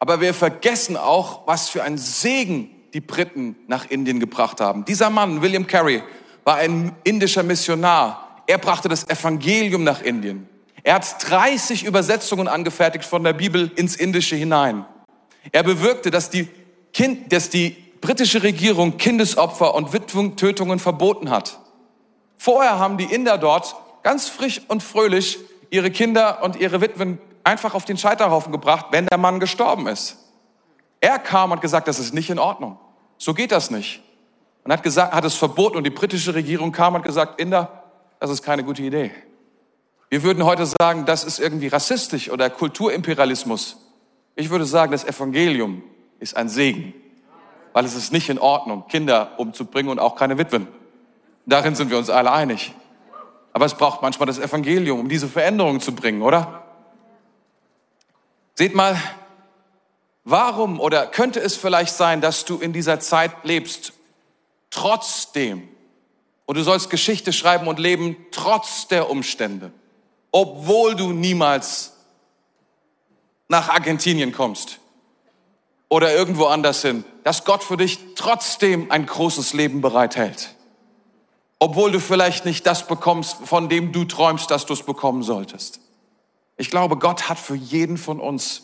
Aber wir vergessen auch, was für ein Segen die Briten nach Indien gebracht haben. Dieser Mann, William Carey, war ein indischer Missionar. Er brachte das Evangelium nach Indien. Er hat 30 Übersetzungen angefertigt von der Bibel ins Indische hinein. Er bewirkte, dass die, kind, dass die britische Regierung Kindesopfer und Witwentötungen verboten hat. Vorher haben die Inder dort ganz frisch und fröhlich ihre Kinder und ihre Witwen einfach auf den Scheiterhaufen gebracht, wenn der Mann gestorben ist. Er kam und gesagt, das ist nicht in Ordnung. So geht das nicht. Und hat gesagt, hat es verboten und die britische Regierung kam und gesagt, Inder, das ist keine gute Idee. Wir würden heute sagen, das ist irgendwie rassistisch oder Kulturimperialismus. Ich würde sagen, das Evangelium ist ein Segen, weil es ist nicht in Ordnung, Kinder umzubringen und auch keine Witwen. Darin sind wir uns alle einig. Aber es braucht manchmal das Evangelium, um diese Veränderungen zu bringen, oder? Seht mal, warum oder könnte es vielleicht sein, dass du in dieser Zeit lebst, trotzdem, und du sollst Geschichte schreiben und leben trotz der Umstände, obwohl du niemals nach Argentinien kommst oder irgendwo anders hin, dass Gott für dich trotzdem ein großes Leben bereithält. Obwohl du vielleicht nicht das bekommst, von dem du träumst, dass du es bekommen solltest. Ich glaube, Gott hat für jeden von uns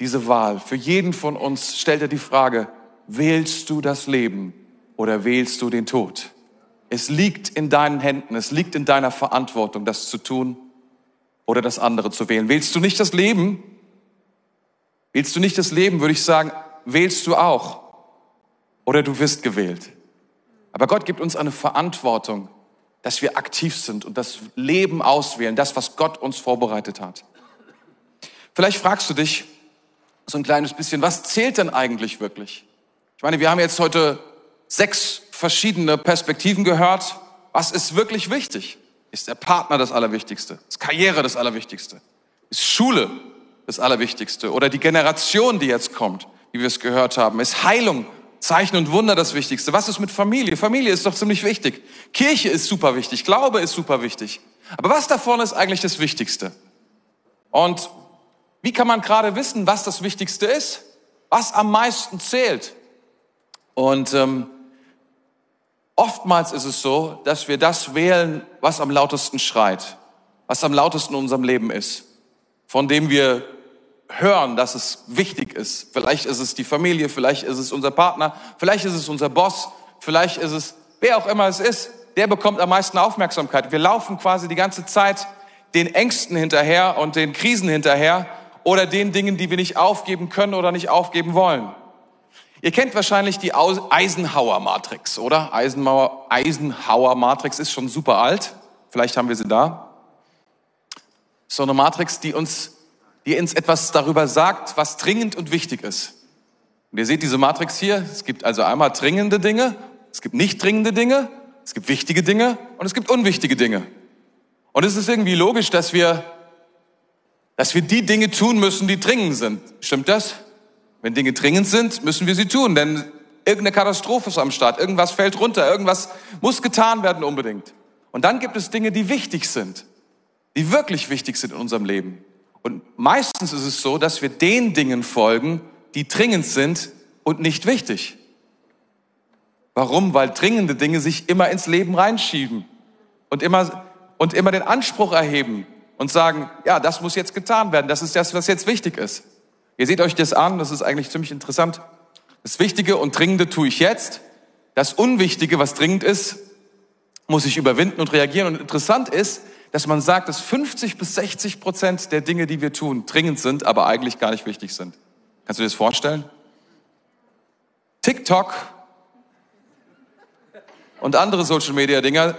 diese Wahl. Für jeden von uns stellt er die Frage, wählst du das Leben oder wählst du den Tod? Es liegt in deinen Händen, es liegt in deiner Verantwortung, das zu tun oder das andere zu wählen. Wählst du nicht das Leben? Wählst du nicht das Leben, würde ich sagen, wählst du auch oder du wirst gewählt. Aber Gott gibt uns eine Verantwortung, dass wir aktiv sind und das Leben auswählen, das, was Gott uns vorbereitet hat. Vielleicht fragst du dich so ein kleines bisschen, was zählt denn eigentlich wirklich? Ich meine, wir haben jetzt heute sechs verschiedene Perspektiven gehört. Was ist wirklich wichtig? Ist der Partner das Allerwichtigste? Ist Karriere das Allerwichtigste? Ist Schule das Allerwichtigste? Oder die Generation, die jetzt kommt, wie wir es gehört haben? Ist Heilung Zeichen und Wunder das Wichtigste. Was ist mit Familie? Familie ist doch ziemlich wichtig. Kirche ist super wichtig. Glaube ist super wichtig. Aber was davon ist eigentlich das Wichtigste? Und wie kann man gerade wissen, was das Wichtigste ist? Was am meisten zählt? Und ähm, oftmals ist es so, dass wir das wählen, was am lautesten schreit, was am lautesten in unserem Leben ist, von dem wir hören, dass es wichtig ist. Vielleicht ist es die Familie, vielleicht ist es unser Partner, vielleicht ist es unser Boss, vielleicht ist es wer auch immer es ist. der bekommt am meisten Aufmerksamkeit. Wir laufen quasi die ganze Zeit den Ängsten hinterher und den Krisen hinterher oder den Dingen, die wir nicht aufgeben können oder nicht aufgeben wollen. Ihr kennt wahrscheinlich die Eisenhower-Matrix, oder? Eisenhower-Matrix ist schon super alt. Vielleicht haben wir sie da. So eine Matrix, die uns, die uns etwas darüber sagt, was dringend und wichtig ist. Und ihr seht diese Matrix hier. Es gibt also einmal dringende Dinge, es gibt nicht dringende Dinge, es gibt wichtige Dinge und es gibt unwichtige Dinge. Und es ist irgendwie logisch, dass wir, dass wir die Dinge tun müssen, die dringend sind. Stimmt das? Wenn Dinge dringend sind, müssen wir sie tun, denn irgendeine Katastrophe ist am Start, irgendwas fällt runter, irgendwas muss getan werden unbedingt. Und dann gibt es Dinge, die wichtig sind, die wirklich wichtig sind in unserem Leben. Und meistens ist es so, dass wir den Dingen folgen, die dringend sind und nicht wichtig. Warum? Weil dringende Dinge sich immer ins Leben reinschieben und immer, und immer den Anspruch erheben und sagen, ja, das muss jetzt getan werden, das ist das, was jetzt wichtig ist. Ihr seht euch das an, das ist eigentlich ziemlich interessant. Das Wichtige und Dringende tue ich jetzt. Das Unwichtige, was dringend ist, muss ich überwinden und reagieren. Und interessant ist, dass man sagt, dass 50 bis 60 Prozent der Dinge, die wir tun, dringend sind, aber eigentlich gar nicht wichtig sind. Kannst du dir das vorstellen? TikTok und andere Social Media Dinger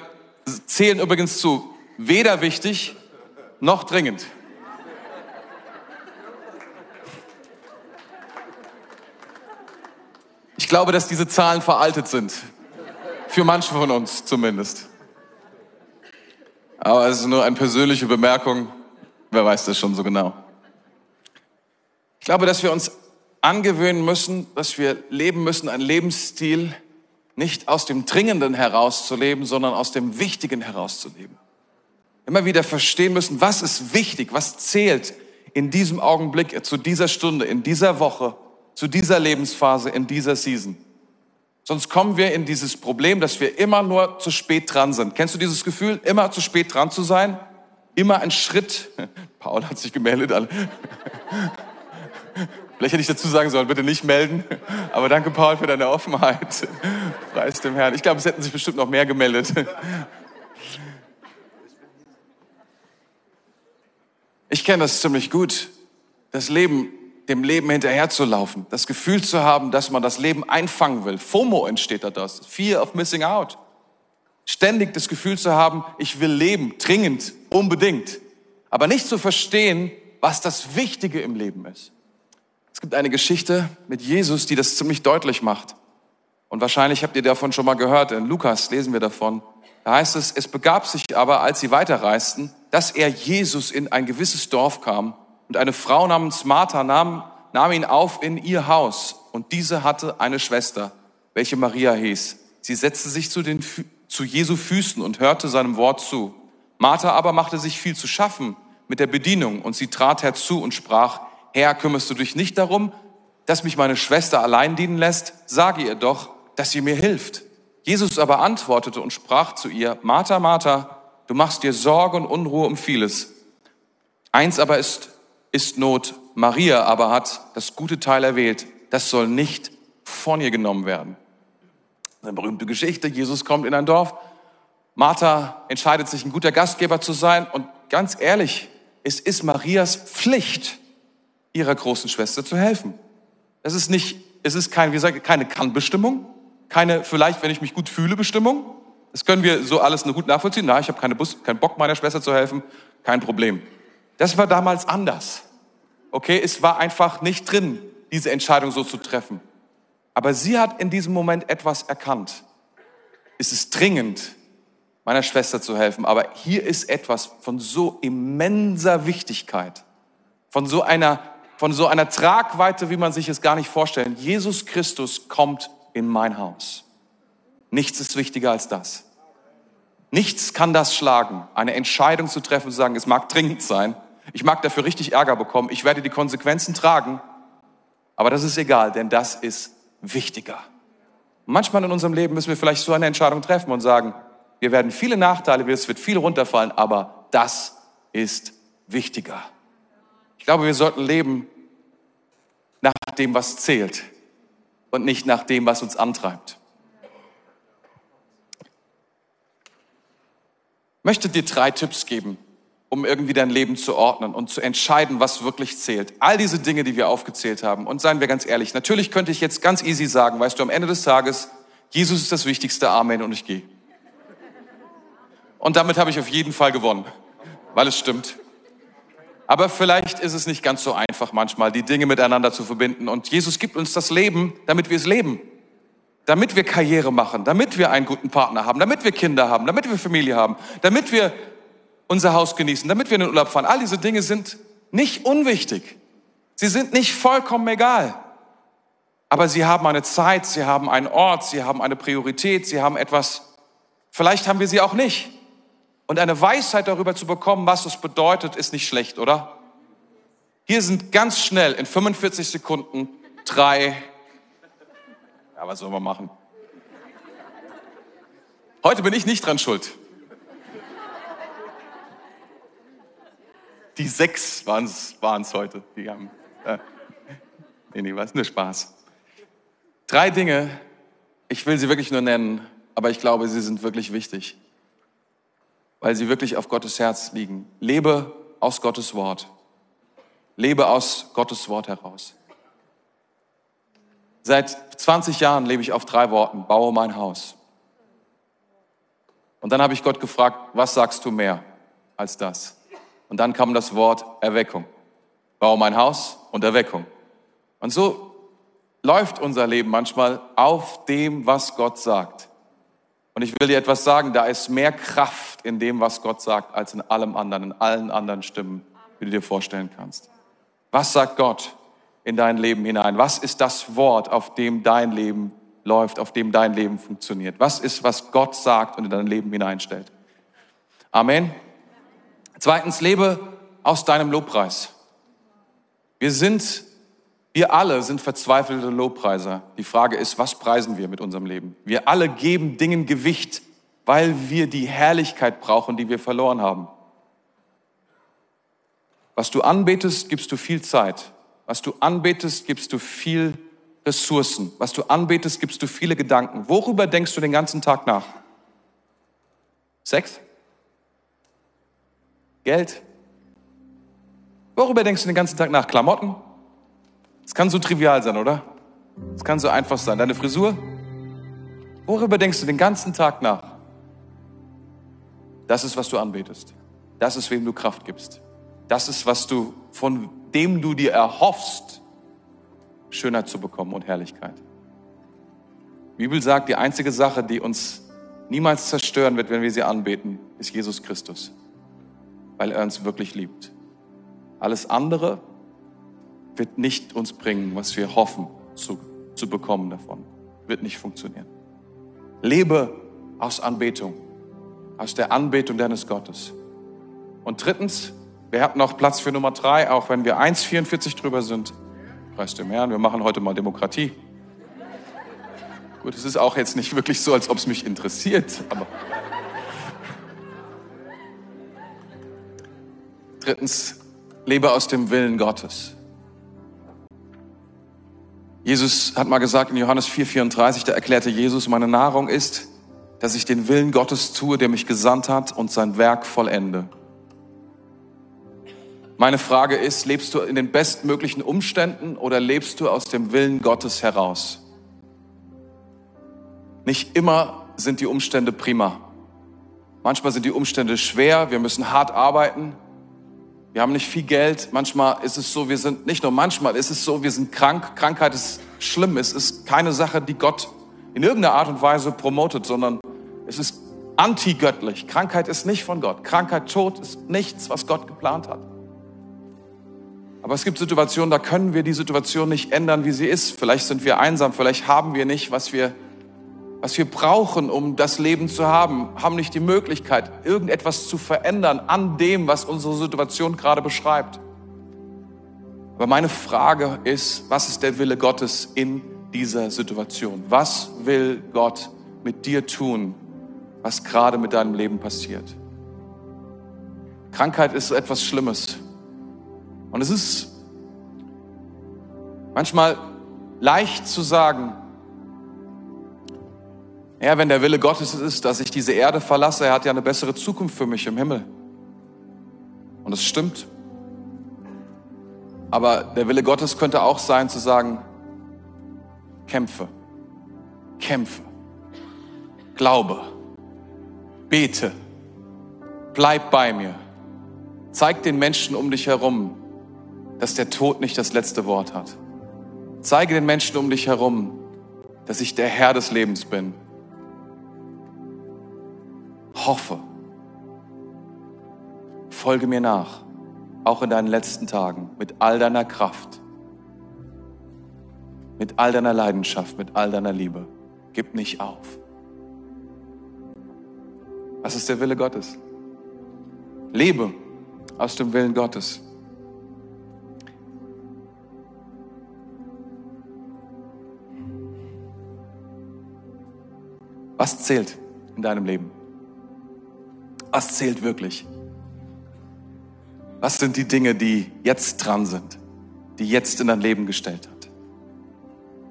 zählen übrigens zu weder wichtig noch dringend. Ich glaube, dass diese Zahlen veraltet sind. Für manche von uns zumindest. Aber es ist nur eine persönliche Bemerkung. Wer weiß das schon so genau? Ich glaube, dass wir uns angewöhnen müssen, dass wir leben müssen, ein Lebensstil nicht aus dem Dringenden herauszuleben, sondern aus dem Wichtigen herauszuleben. Immer wieder verstehen müssen, was ist wichtig, was zählt in diesem Augenblick, zu dieser Stunde, in dieser Woche, zu dieser Lebensphase, in dieser Season. Sonst kommen wir in dieses Problem, dass wir immer nur zu spät dran sind. Kennst du dieses Gefühl, immer zu spät dran zu sein? Immer ein Schritt. Paul hat sich gemeldet. Vielleicht hätte ich dazu sagen sollen, bitte nicht melden. Aber danke, Paul, für deine Offenheit. Preis dem Herrn. Ich glaube, es hätten sich bestimmt noch mehr gemeldet. Ich kenne das ziemlich gut. Das Leben dem Leben hinterherzulaufen, das Gefühl zu haben, dass man das Leben einfangen will. FOMO entsteht da das, Fear of Missing Out. Ständig das Gefühl zu haben, ich will leben, dringend, unbedingt, aber nicht zu verstehen, was das Wichtige im Leben ist. Es gibt eine Geschichte mit Jesus, die das ziemlich deutlich macht. Und wahrscheinlich habt ihr davon schon mal gehört. In Lukas lesen wir davon. Da heißt es, es begab sich aber, als sie weiterreisten, dass er Jesus in ein gewisses Dorf kam und eine Frau namens Martha nahm, nahm ihn auf in ihr Haus. Und diese hatte eine Schwester, welche Maria hieß. Sie setzte sich zu, den, zu Jesu Füßen und hörte seinem Wort zu. Martha aber machte sich viel zu schaffen mit der Bedienung und sie trat herzu und sprach, Herr, kümmerst du dich nicht darum, dass mich meine Schwester allein dienen lässt? Sage ihr doch, dass sie mir hilft. Jesus aber antwortete und sprach zu ihr, Martha, Martha, du machst dir Sorge und Unruhe um vieles. Eins aber ist ist Not. Maria aber hat das gute Teil erwählt. Das soll nicht von ihr genommen werden. Eine berühmte Geschichte. Jesus kommt in ein Dorf. Martha entscheidet sich, ein guter Gastgeber zu sein. Und ganz ehrlich, es ist Marias Pflicht, ihrer großen Schwester zu helfen. Es ist nicht, es ist kein, wie gesagt, keine Kannbestimmung, keine vielleicht, wenn ich mich gut fühle, Bestimmung. Das können wir so alles nur gut nachvollziehen. Na, ich habe keine keinen Bock, meiner Schwester zu helfen. Kein Problem. Das war damals anders. Okay, es war einfach nicht drin, diese Entscheidung so zu treffen. Aber sie hat in diesem Moment etwas erkannt. Es ist dringend, meiner Schwester zu helfen. Aber hier ist etwas von so immenser Wichtigkeit, von so einer, von so einer Tragweite, wie man sich es gar nicht vorstellen. Jesus Christus kommt in mein Haus. Nichts ist wichtiger als das. Nichts kann das schlagen, eine Entscheidung zu treffen, zu sagen, es mag dringend sein, ich mag dafür richtig Ärger bekommen. Ich werde die Konsequenzen tragen. Aber das ist egal, denn das ist wichtiger. manchmal in unserem Leben müssen wir vielleicht so eine Entscheidung treffen und sagen, wir werden viele Nachteile, es wird viel runterfallen, aber das ist wichtiger. Ich glaube, wir sollten leben nach dem, was zählt und nicht nach dem, was uns antreibt. möchte dir drei Tipps geben, um irgendwie dein Leben zu ordnen und zu entscheiden, was wirklich zählt. All diese Dinge, die wir aufgezählt haben. Und seien wir ganz ehrlich, natürlich könnte ich jetzt ganz easy sagen, weißt du, am Ende des Tages, Jesus ist das Wichtigste, Amen und ich gehe. Und damit habe ich auf jeden Fall gewonnen, weil es stimmt. Aber vielleicht ist es nicht ganz so einfach manchmal, die Dinge miteinander zu verbinden. Und Jesus gibt uns das Leben, damit wir es leben. Damit wir Karriere machen, damit wir einen guten Partner haben, damit wir Kinder haben, damit wir Familie haben, damit wir unser Haus genießen, damit wir in den Urlaub fahren. All diese Dinge sind nicht unwichtig. Sie sind nicht vollkommen egal. Aber sie haben eine Zeit, sie haben einen Ort, sie haben eine Priorität, sie haben etwas, vielleicht haben wir sie auch nicht. Und eine Weisheit darüber zu bekommen, was es bedeutet, ist nicht schlecht, oder? Hier sind ganz schnell in 45 Sekunden drei, ja, was soll man machen? Heute bin ich nicht dran schuld. Die sechs waren es heute. Die haben, äh, nee, nee, was, nur Spaß. Drei Dinge, ich will sie wirklich nur nennen, aber ich glaube, sie sind wirklich wichtig weil sie wirklich auf Gottes Herz liegen. Lebe aus Gottes Wort. Lebe aus Gottes Wort heraus. Seit 20 Jahren lebe ich auf drei Worten. Baue mein Haus. Und dann habe ich Gott gefragt, was sagst du mehr als das? Und dann kam das Wort Erweckung. Baue mein Haus und Erweckung. Und so läuft unser Leben manchmal auf dem, was Gott sagt. Und ich will dir etwas sagen, da ist mehr Kraft in dem, was Gott sagt, als in allem anderen, in allen anderen Stimmen, wie du dir vorstellen kannst. Was sagt Gott in dein Leben hinein? Was ist das Wort, auf dem dein Leben läuft, auf dem dein Leben funktioniert? Was ist, was Gott sagt und in dein Leben hineinstellt? Amen. Zweitens, lebe aus deinem Lobpreis. Wir sind wir alle sind verzweifelte Lobpreiser. Die Frage ist, was preisen wir mit unserem Leben? Wir alle geben Dingen Gewicht, weil wir die Herrlichkeit brauchen, die wir verloren haben. Was du anbetest, gibst du viel Zeit. Was du anbetest, gibst du viel Ressourcen. Was du anbetest, gibst du viele Gedanken. Worüber denkst du den ganzen Tag nach? Sex? Geld? Worüber denkst du den ganzen Tag nach? Klamotten? Es kann so trivial sein, oder? Es kann so einfach sein. Deine Frisur? Worüber denkst du den ganzen Tag nach? Das ist, was du anbetest. Das ist, wem du Kraft gibst. Das ist, was du, von dem du dir erhoffst, Schönheit zu bekommen und Herrlichkeit. Die Bibel sagt, die einzige Sache, die uns niemals zerstören wird, wenn wir sie anbeten, ist Jesus Christus. Weil er uns wirklich liebt. Alles andere wird nicht uns bringen, was wir hoffen zu, zu bekommen davon. Wird nicht funktionieren. Lebe aus Anbetung, aus der Anbetung deines Gottes. Und drittens, wir haben noch Platz für Nummer drei, auch wenn wir 1,44 drüber sind. Preis dem Herrn, wir machen heute mal Demokratie. Gut, es ist auch jetzt nicht wirklich so, als ob es mich interessiert, aber. Drittens, lebe aus dem Willen Gottes. Jesus hat mal gesagt in Johannes 4,34, da erklärte Jesus, meine Nahrung ist, dass ich den Willen Gottes tue, der mich gesandt hat und sein Werk vollende. Meine Frage ist, lebst du in den bestmöglichen Umständen oder lebst du aus dem Willen Gottes heraus? Nicht immer sind die Umstände prima. Manchmal sind die Umstände schwer, wir müssen hart arbeiten, wir haben nicht viel Geld. Manchmal ist es so, wir sind, nicht nur manchmal, ist es so, wir sind krank. Krankheit ist schlimm. Es ist keine Sache, die Gott in irgendeiner Art und Weise promotet, sondern es ist antigöttlich. Krankheit ist nicht von Gott. Krankheit, Tod ist nichts, was Gott geplant hat. Aber es gibt Situationen, da können wir die Situation nicht ändern, wie sie ist. Vielleicht sind wir einsam, vielleicht haben wir nicht, was wir was wir brauchen, um das Leben zu haben, haben nicht die Möglichkeit, irgendetwas zu verändern an dem, was unsere Situation gerade beschreibt. Aber meine Frage ist, was ist der Wille Gottes in dieser Situation? Was will Gott mit dir tun, was gerade mit deinem Leben passiert? Krankheit ist etwas Schlimmes. Und es ist manchmal leicht zu sagen, Ja, wenn der Wille Gottes ist, dass ich diese Erde verlasse, er hat ja eine bessere Zukunft für mich im Himmel. Und es stimmt. Aber der Wille Gottes könnte auch sein zu sagen, kämpfe, kämpfe, glaube, bete, bleib bei mir. Zeig den Menschen um dich herum, dass der Tod nicht das letzte Wort hat. Zeige den Menschen um dich herum, dass ich der Herr des Lebens bin. Hoffe. Folge mir nach, auch in deinen letzten Tagen, mit all deiner Kraft, mit all deiner Leidenschaft, mit all deiner Liebe. Gib nicht auf. Was ist der Wille Gottes? Lebe aus dem Willen Gottes. Was zählt in deinem Leben? Was zählt wirklich? Was sind die Dinge, die jetzt dran sind, die jetzt in dein Leben gestellt hat?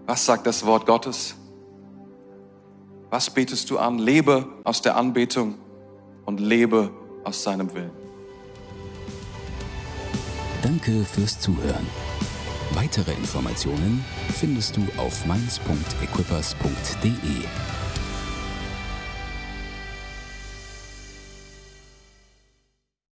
Was sagt das Wort Gottes? Was betest du an? Lebe aus der Anbetung und lebe aus seinem Willen. Danke fürs Zuhören. Weitere Informationen findest du auf mainz.equippers.de.